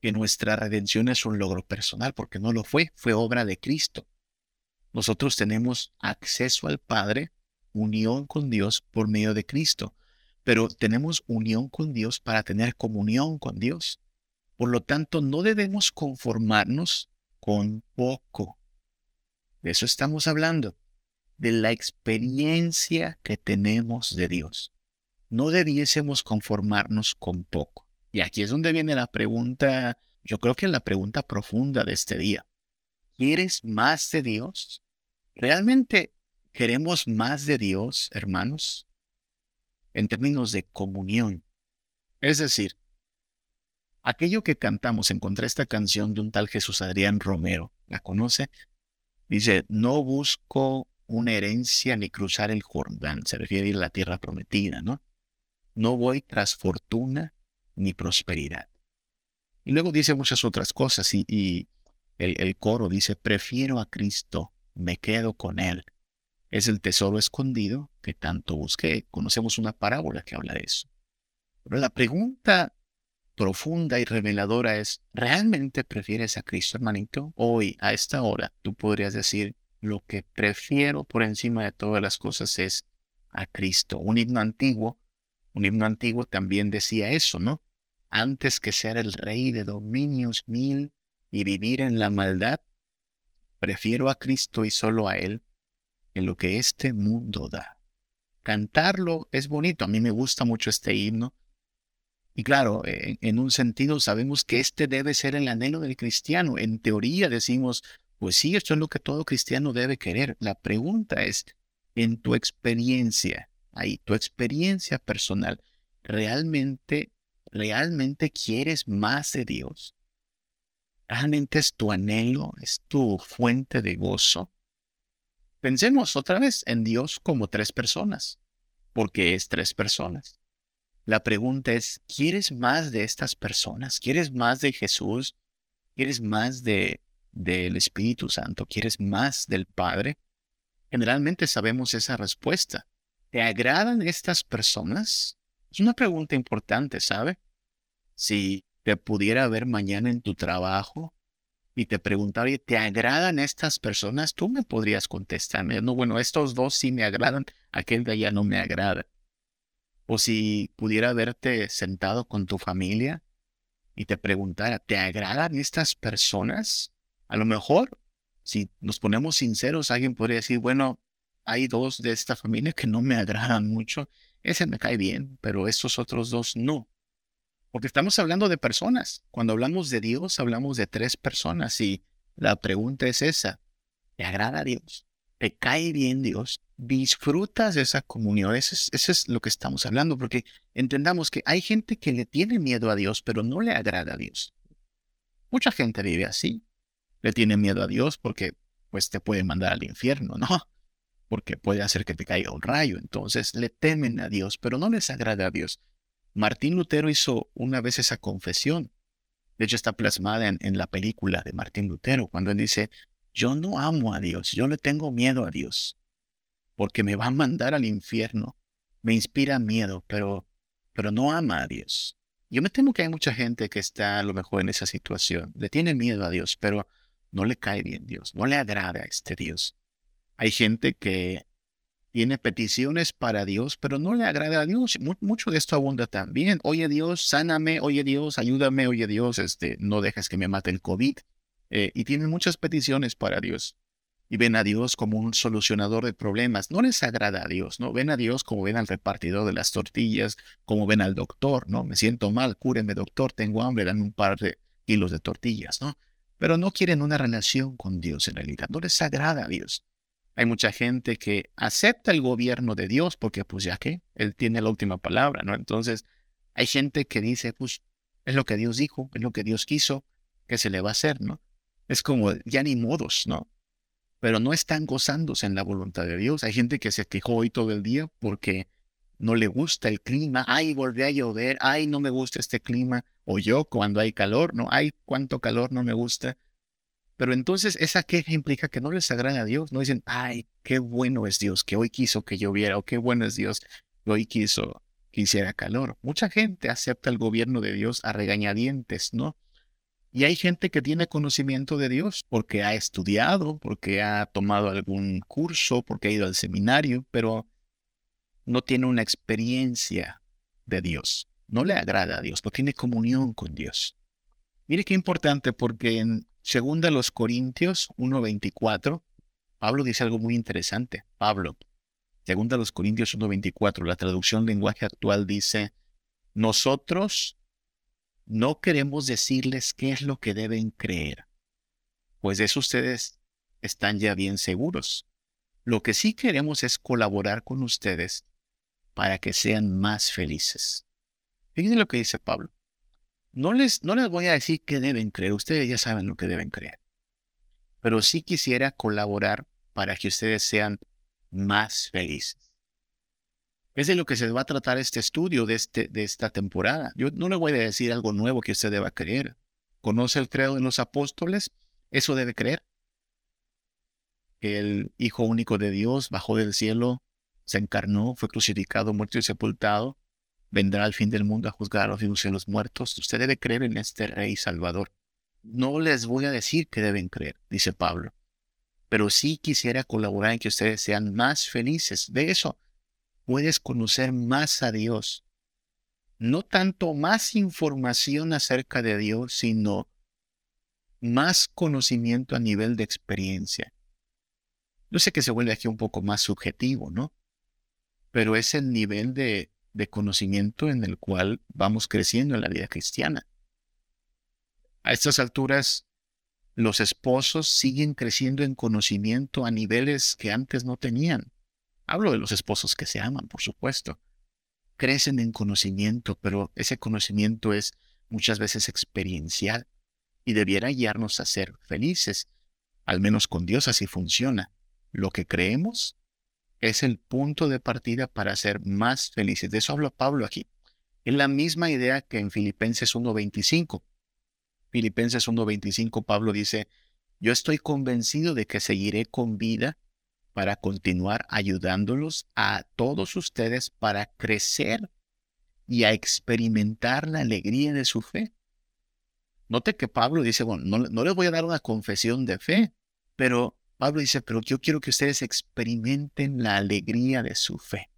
que nuestra redención es un logro personal, porque no lo fue, fue obra de Cristo. Nosotros tenemos acceso al Padre, unión con Dios por medio de Cristo, pero tenemos unión con Dios para tener comunión con Dios. Por lo tanto, no debemos conformarnos con poco. De eso estamos hablando, de la experiencia que tenemos de Dios. No debiésemos conformarnos con poco. Y aquí es donde viene la pregunta, yo creo que la pregunta profunda de este día. ¿Quieres más de Dios? ¿Realmente queremos más de Dios, hermanos? En términos de comunión. Es decir, aquello que cantamos, encontré esta canción de un tal Jesús Adrián Romero, ¿la conoce? Dice, no busco una herencia ni cruzar el Jordán, se refiere a ir a la tierra prometida, ¿no? No voy tras fortuna ni prosperidad. Y luego dice muchas otras cosas y, el, coro dice, prefiero a Cristo, me quedo con Él. Es el tesoro escondido que tanto busqué. Conocemos una parábola que habla de eso. Pero la pregunta profunda y reveladora es, ¿realmente prefieres a Cristo, hermanito? Hoy, a esta hora, tú podrías decir, lo que prefiero por encima de todas las cosas es a Cristo. Un himno antiguo, un himno antiguo también decía eso, ¿no? Antes que ser el rey de dominios mil, y vivir en la maldad, prefiero a Cristo y solo a Él en lo que este mundo da. Cantarlo es bonito, a mí me gusta mucho este himno. Y claro, en, un sentido sabemos que este debe ser el anhelo del cristiano. En teoría decimos, pues sí, esto es lo que todo cristiano debe querer. La pregunta es, en tu experiencia, ahí, tu experiencia personal, ¿realmente, realmente quieres más de Dios? ¿Realmente es tu anhelo? ¿Es tu fuente de gozo? Pensemos otra vez en Dios como tres personas, porque es tres personas. La pregunta es, ¿quieres más de estas personas? ¿Quieres más de Jesús? ¿Quieres más de del Espíritu Santo? ¿Quieres más del Padre? Generalmente sabemos esa respuesta. ¿Te agradan estas personas? Es una pregunta importante, ¿sabe? Si te pudiera ver mañana en tu trabajo y te preguntara, ¿te agradan estas personas? Tú me podrías contestar, no, bueno, estos dos sí me agradan, aquel de allá no me agrada. O si pudiera verte sentado con tu familia y te preguntara, ¿te agradan estas personas? A lo mejor, si nos ponemos sinceros, alguien podría decir, bueno, hay dos de esta familia que no me agradan mucho ese me cae bien, pero estos otros dos no. Porque estamos hablando de personas. Cuando hablamos de Dios, hablamos de tres personas y la pregunta es esa. ¿Te agrada a Dios? ¿Te cae bien Dios? ¿Disfrutas de esa comunión? Es, eso es lo que estamos hablando, porque entendamos que hay gente que le tiene miedo a Dios, pero no le agrada a Dios. Mucha gente vive así. Le tiene miedo a Dios porque pues te puede mandar al infierno, ¿no? Porque puede hacer que te caiga un rayo. Entonces le temen a Dios, pero no les agrada a Dios. Martín Lutero hizo una vez esa confesión. De hecho, está plasmada en, en, la película de Martín Lutero, cuando él dice, yo no amo a Dios, yo le tengo miedo a Dios, porque me va a mandar al infierno. Me inspira miedo, pero, pero no ama a Dios. Yo me temo que hay mucha gente que está a lo mejor en esa situación. Le tiene miedo a Dios, pero no le cae bien Dios, no le agrada a este Dios. Hay gente que tiene peticiones para Dios, pero no le agrada a Dios. Mucho de esto abunda también. Oye Dios, sáname, oye Dios, ayúdame, oye Dios, este, no dejes que me mate el COVID. Eh, y tienen muchas peticiones para Dios. Y ven a Dios como un solucionador de problemas. No les agrada a Dios, ¿no? Ven a Dios como ven al repartidor de las tortillas, como ven al doctor, ¿no? Me siento mal, cúreme doctor, tengo hambre, dan un par de kilos de tortillas, ¿no? Pero no quieren una relación con Dios en realidad, no les agrada a Dios. Hay mucha gente que acepta el gobierno de Dios porque pues ya que Él tiene la última palabra, ¿no? Entonces hay gente que dice, pues es lo que Dios dijo, es lo que Dios quiso, ¿qué se le va a hacer, ¿no? Es como ya ni modos, ¿no? Pero no están gozándose en la voluntad de Dios. Hay gente que se quejó hoy todo el día porque no le gusta el clima, ay, volvió a llover, ay, no me gusta este clima, o yo cuando hay calor, no, ay, cuánto calor no me gusta. Pero entonces esa queja implica que no les agrada a Dios, no dicen, ay, qué bueno es Dios que hoy quiso que lloviera, o qué bueno es Dios que hoy quiso que hiciera calor. Mucha gente acepta el gobierno de Dios a regañadientes, ¿no? Y hay gente que tiene conocimiento de Dios porque ha estudiado, porque ha tomado algún curso, porque ha ido al seminario, pero no tiene una experiencia de Dios. No le agrada a Dios, no tiene comunión con Dios. Mire qué importante porque en 2 Corintios 1.24, Pablo dice algo muy interesante. Pablo, 2 Corintios 1.24, la traducción lenguaje actual dice, nosotros no queremos decirles qué es lo que deben creer, pues de eso ustedes están ya bien seguros. Lo que sí queremos es colaborar con ustedes para que sean más felices. Fíjense lo que dice Pablo. No les, no les voy a decir qué deben creer, ustedes ya saben lo que deben creer. Pero sí quisiera colaborar para que ustedes sean más felices. Es de lo que se va a tratar este estudio de, este, de esta temporada. Yo no le voy a decir algo nuevo que usted deba creer. ¿Conoce el credo de los apóstoles? Eso debe creer. El Hijo único de Dios bajó del cielo se encarnó, fue crucificado, muerto y sepultado, vendrá al fin del mundo a juzgar a los vivos y a los muertos. Usted debe creer en este Rey Salvador. No les voy a decir que deben creer, dice Pablo, pero sí quisiera colaborar en que ustedes sean más felices. De eso puedes conocer más a Dios. No tanto más información acerca de Dios, sino más conocimiento a nivel de experiencia. Yo sé que se vuelve aquí un poco más subjetivo, ¿no? pero es el nivel de, conocimiento en el cual vamos creciendo en la vida cristiana. A estas alturas, los esposos siguen creciendo en conocimiento a niveles que antes no tenían. Hablo de los esposos que se aman, por supuesto. Crecen en conocimiento, pero ese conocimiento es muchas veces experiencial y debiera guiarnos a ser felices. Al menos con Dios así funciona. Lo que creemos es el punto de partida para ser más felices. De eso habla Pablo aquí. Es la misma idea que en Filipenses 1.25. Filipenses 1.25 Pablo dice, yo estoy convencido de que seguiré con vida para continuar ayudándolos a todos ustedes para crecer y a experimentar la alegría de su fe. Note que Pablo dice, bueno, no, no les voy a dar una confesión de fe, pero Pablo dice, pero yo quiero que ustedes experimenten la alegría de su fe.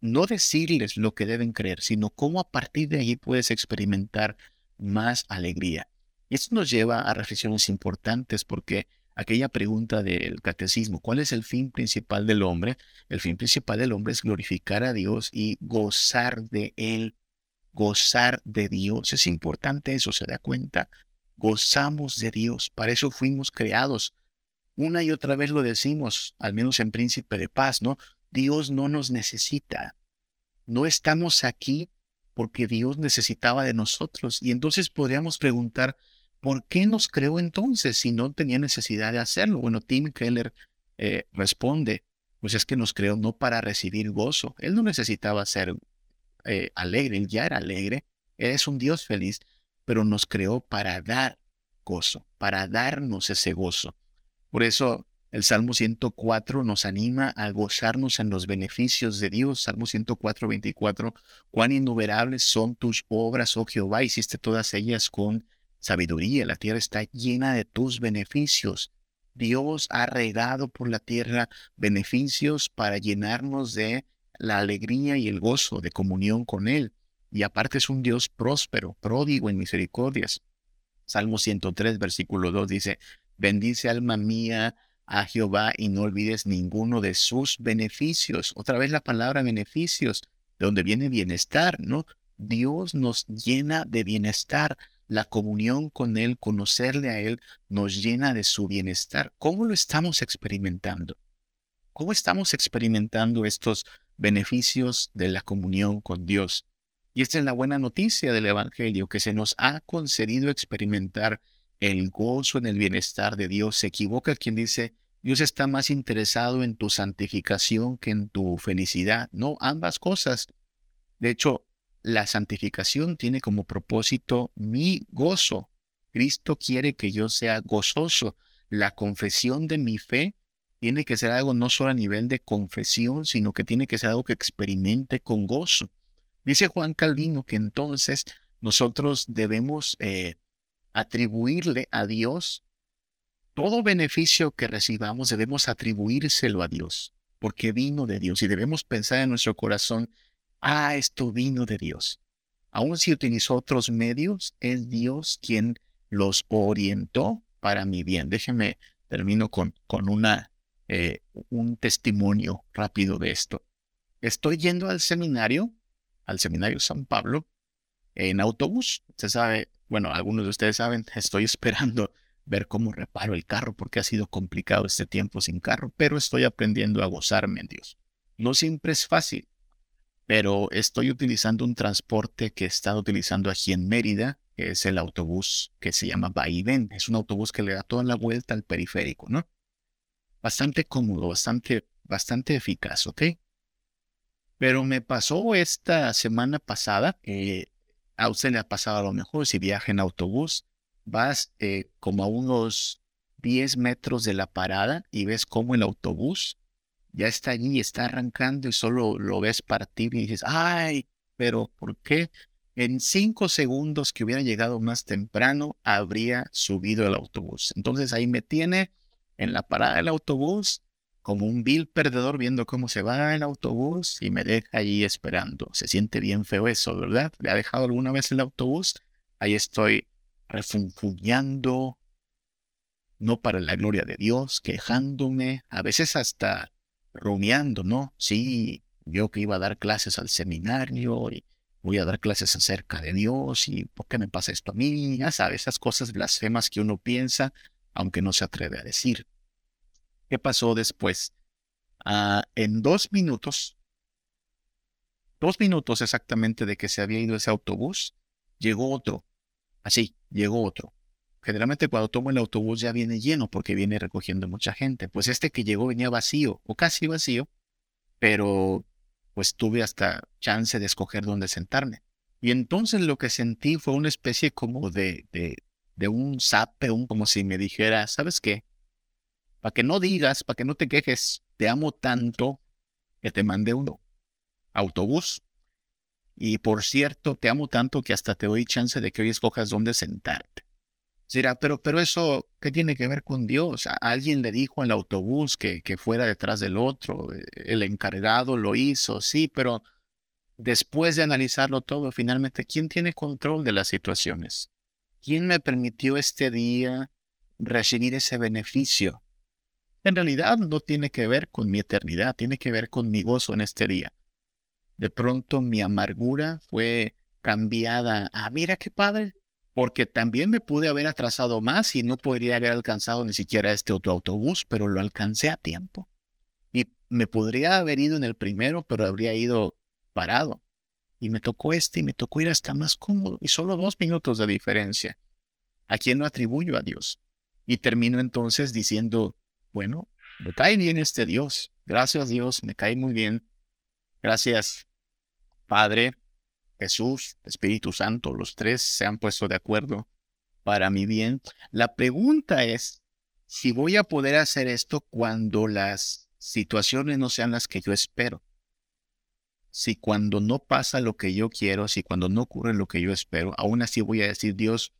No decirles lo que deben creer, sino cómo a partir de allí puedes experimentar más alegría. Y esto nos lleva a reflexiones importantes porque aquella pregunta del catecismo, ¿cuál es el fin principal del hombre? El fin principal del hombre es glorificar a Dios y gozar de Él, gozar de Dios. Es importante eso, se da cuenta. Gozamos de Dios, para eso fuimos creados. Una y otra vez lo decimos, al menos en Príncipe de Paz, ¿no? Dios no nos necesita. No estamos aquí porque Dios necesitaba de nosotros. Y entonces podríamos preguntar, ¿por qué nos creó entonces si no tenía necesidad de hacerlo? Bueno, Tim Keller eh, responde, pues es que nos creó no para recibir gozo. Él no necesitaba ser eh, alegre, él ya era alegre, él es un Dios feliz, pero nos creó para dar gozo, para darnos ese gozo. Por eso el Salmo 104 nos anima a gozarnos en los beneficios de Dios. Salmo 104, 24. Cuán innumerables son tus obras, oh Jehová, hiciste todas ellas con sabiduría. La tierra está llena de tus beneficios. Dios ha regado por la tierra beneficios para llenarnos de la alegría y el gozo de comunión con Él. Y aparte es un Dios próspero, pródigo en misericordias. Salmo 103, versículo 2 dice, bendice alma mía a Jehová y no olvides ninguno de sus beneficios. Otra vez la palabra beneficios, de donde viene bienestar, ¿no? Dios nos llena de bienestar. La comunión con Él, conocerle a Él, nos llena de su bienestar. ¿Cómo lo estamos experimentando? ¿Cómo estamos experimentando estos beneficios de la comunión con Dios? Y esta es la buena noticia del Evangelio, que se nos ha concedido experimentar el gozo en el bienestar de Dios. Se equivoca quien dice, Dios está más interesado en tu santificación que en tu felicidad. No, ambas cosas. De hecho, la santificación tiene como propósito mi gozo. Cristo quiere que yo sea gozoso. La confesión de mi fe tiene que ser algo no solo a nivel de confesión, sino que tiene que ser algo que experimente con gozo. Dice Juan Calvino que entonces nosotros debemos eh, atribuirle a Dios todo beneficio que recibamos, debemos atribuírselo a Dios, porque vino de Dios y debemos pensar en nuestro corazón, ah, esto vino de Dios. Aun si utilizó otros medios, es Dios quien los orientó para mi bien. Déjeme, termino con, con una, eh, un testimonio rápido de esto. Estoy yendo al seminario, al seminario San Pablo, en autobús. Usted sabe, bueno, algunos de ustedes saben, estoy esperando ver cómo reparo el carro porque ha sido complicado este tiempo sin carro, pero estoy aprendiendo a gozarme en Dios. No siempre es fácil, pero estoy utilizando un transporte que he estado utilizando aquí en Mérida, que es el autobús que se llama Vaivén. Es un autobús que le da toda la vuelta al periférico, ¿no? Bastante cómodo, bastante, bastante eficaz, ¿ok? Pero me pasó esta semana pasada, eh, a usted le ha pasado a lo mejor si viaja en autobús, vas eh, como a unos 10 metros de la parada y ves cómo el autobús ya está allí, está arrancando y solo lo ves partir y dices, ay, pero ¿por qué? En cinco segundos que hubiera llegado más temprano, habría subido el autobús. Entonces ahí me tiene en la parada del autobús como un vil perdedor viendo cómo se va el autobús y me deja ahí esperando. Se siente bien feo eso, ¿verdad? ¿Le ha dejado alguna vez el autobús? Ahí estoy refunfuñando, no para la gloria de Dios, quejándome, a veces hasta rumiando, ¿no? Sí, yo que iba a dar clases al seminario y voy a dar clases acerca de Dios y ¿por qué me pasa esto a mí? Ya sabes, esas cosas blasfemas que uno piensa, aunque no se atreve a decir. ¿Qué pasó después? Ah, en dos minutos, dos minutos exactamente de que se había ido ese autobús, llegó otro. Así, llegó otro. Generalmente cuando tomo el autobús ya viene lleno porque viene recogiendo mucha gente. Pues este que llegó venía vacío o casi vacío, pero pues tuve hasta chance de escoger dónde sentarme. Y entonces lo que sentí fue una especie como de, de, de un zape, un, como si me dijera, ¿sabes qué? Para que no digas, para que no te quejes, te amo tanto que te mandé un autobús. Y por cierto, te amo tanto que hasta te doy chance de que hoy escojas dónde sentarte. Dirá, pero, pero eso, ¿qué tiene que ver con Dios? alguien le dijo al autobús que, que fuera detrás del otro, eh, el encargado lo hizo, sí, pero después de analizarlo todo, finalmente, ¿quién tiene control de las situaciones? ¿Quién me permitió este día recibir ese beneficio. En realidad no tiene que ver con mi eternidad, tiene que ver con mi gozo en este día. De pronto mi amargura fue cambiada a, mira qué padre, porque también me pude haber atrasado más y no podría haber alcanzado ni siquiera este otro autobús, pero lo alcancé a tiempo. Y me podría haber ido en el primero, pero habría ido parado. Y me tocó este y me tocó ir hasta más cómodo y solo dos minutos de diferencia. ¿A quién lo atribuyo a Dios? Y termino entonces diciendo, bueno, me cae bien este Dios. Gracias Dios, me cae muy bien. Gracias Padre, Jesús, Espíritu Santo, los tres se han puesto de acuerdo para mi bien. La pregunta es si voy a poder hacer esto cuando las situaciones no sean las que yo espero. Si cuando no pasa lo que yo quiero, si cuando no ocurre lo que yo espero, aún así voy a decir, Dios,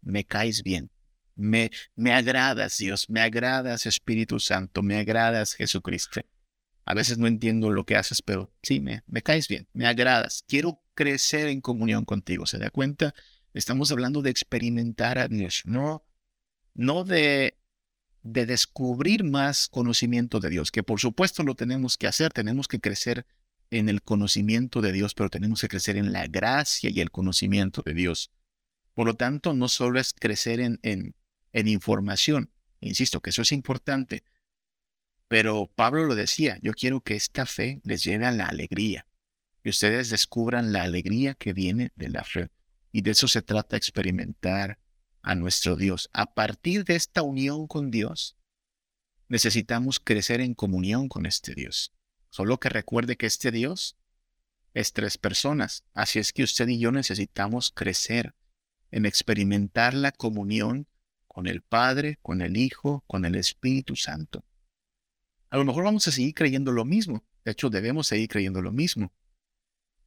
me caes bien. Me, agradas, Dios, me agradas, Espíritu Santo, me agradas, Jesucristo. A veces no entiendo lo que haces, pero sí, me, me caes bien, me agradas. Quiero crecer en comunión contigo. ¿Se da cuenta? Estamos hablando de experimentar a Dios, no, no de, de descubrir más conocimiento de Dios, que por supuesto lo tenemos que hacer, tenemos que crecer en el conocimiento de Dios, pero tenemos que crecer en la gracia y el conocimiento de Dios. Por lo tanto, no solo es crecer en, en, en información, insisto que eso es importante, pero Pablo lo decía, yo quiero que esta fe les lleve a la alegría, que ustedes descubran la alegría que viene de la fe. Y de eso se trata experimentar a nuestro Dios. A partir de esta unión con Dios, necesitamos crecer en comunión con este Dios. Solo que recuerde que este Dios es tres personas. Así es que usted y yo necesitamos crecer en experimentar la comunión con el Padre, con el Hijo, con el Espíritu Santo. A lo mejor vamos a seguir creyendo lo mismo. De hecho, debemos seguir creyendo lo mismo.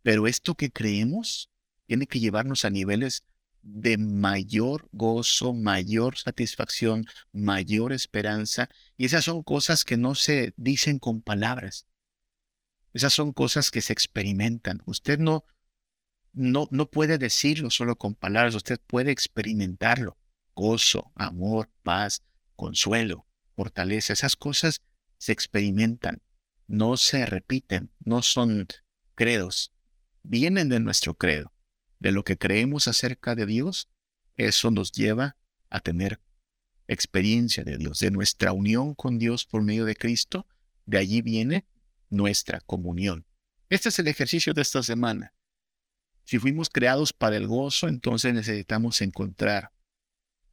Pero esto que creemos tiene que llevarnos a niveles de mayor gozo, mayor satisfacción, mayor esperanza. Y esas son cosas que no se dicen con palabras. Esas son cosas que se experimentan. Usted no, no, no puede decirlo solo con palabras, usted puede experimentarlo. Gozo, amor, paz, consuelo, fortaleza, esas cosas se experimentan, no se repiten, no son credos, vienen de nuestro credo, de lo que creemos acerca de Dios, eso nos lleva a tener experiencia de Dios, de nuestra unión con Dios por medio de Cristo, de allí viene nuestra comunión. Este es el ejercicio de esta semana. Si fuimos creados para el gozo, entonces necesitamos encontrar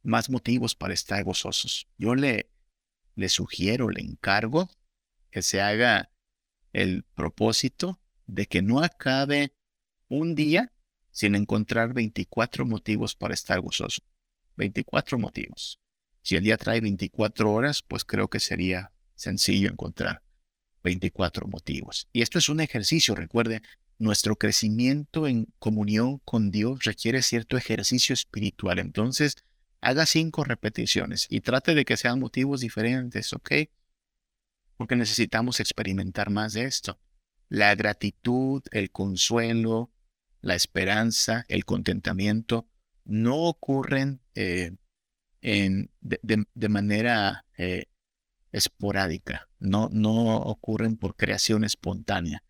más motivos para estar gozosos. Yo le le sugiero, le encargo que se haga el propósito de que no acabe un día sin encontrar 24 motivos para estar gozoso. 24 motivos. Si el día trae 24 horas, pues creo que sería sencillo encontrar 24 motivos. Y esto es un ejercicio, recuerde, nuestro crecimiento en comunión con Dios requiere cierto ejercicio espiritual. Entonces, haga cinco repeticiones y trate de que sean motivos diferentes, ¿ok? Porque necesitamos experimentar más de esto. La gratitud, el consuelo, la esperanza, el contentamiento no ocurren eh, en, de, manera eh, esporádica, no, no ocurren por creación espontánea.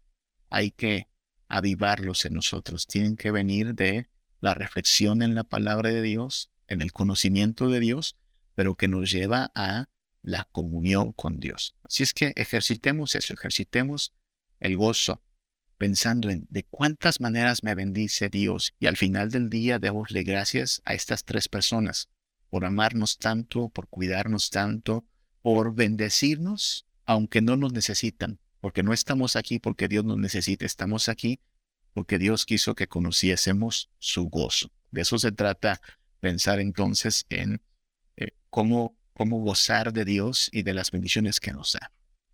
Hay que avivarlos en nosotros, tienen que venir de la reflexión en la palabra de Dios, en el conocimiento de Dios, pero que nos lleva a la comunión con Dios. Así es que ejercitemos eso, ejercitemos el gozo, pensando en de cuántas maneras me bendice Dios y al final del día démosle gracias a estas tres personas por amarnos tanto, por cuidarnos tanto, por bendecirnos, aunque no nos necesitan, porque no estamos aquí porque Dios nos necesita, estamos aquí porque Dios quiso que conociésemos su gozo. De eso se trata pensar entonces en eh, cómo, cómo gozar de Dios y de las bendiciones que nos da.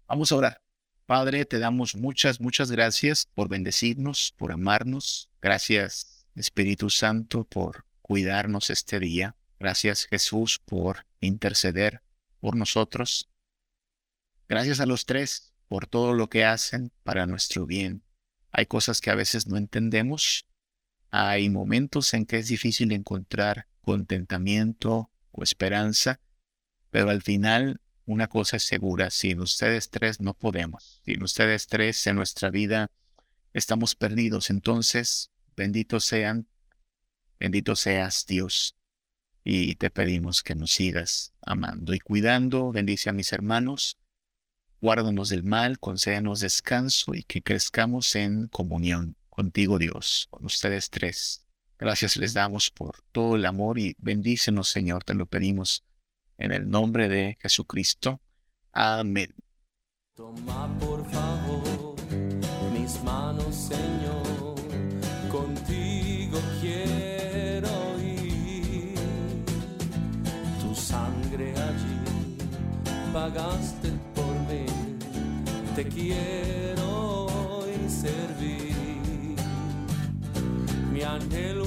Vamos a orar. Padre, te damos muchas, muchas gracias por bendecirnos, por amarnos. Gracias, Espíritu Santo, por cuidarnos este día. Gracias, Jesús, por interceder por nosotros. Gracias a los tres por todo lo que hacen para nuestro bien. Hay cosas que a veces no entendemos. Hay momentos en que es difícil encontrar contentamiento o esperanza, Pero al final, una cosa es segura, sin ustedes tres no podemos. Sin ustedes tres en nuestra vida estamos perdidos. Entonces, benditos sean, bendito seas Dios. Y te pedimos que nos sigas amando y cuidando. Bendice a mis hermanos. Guárdanos del mal, concédanos descanso y que crezcamos en comunión contigo, Dios, con ustedes tres. Gracias les damos por todo el amor y bendícenos, Señor, te lo pedimos en el nombre de Jesucristo. Amén. Toma por favor mis manos, Señor, contigo quiero ir. Tu sangre allí pagaste por mí, te quiero hoy servir. Mi anhelo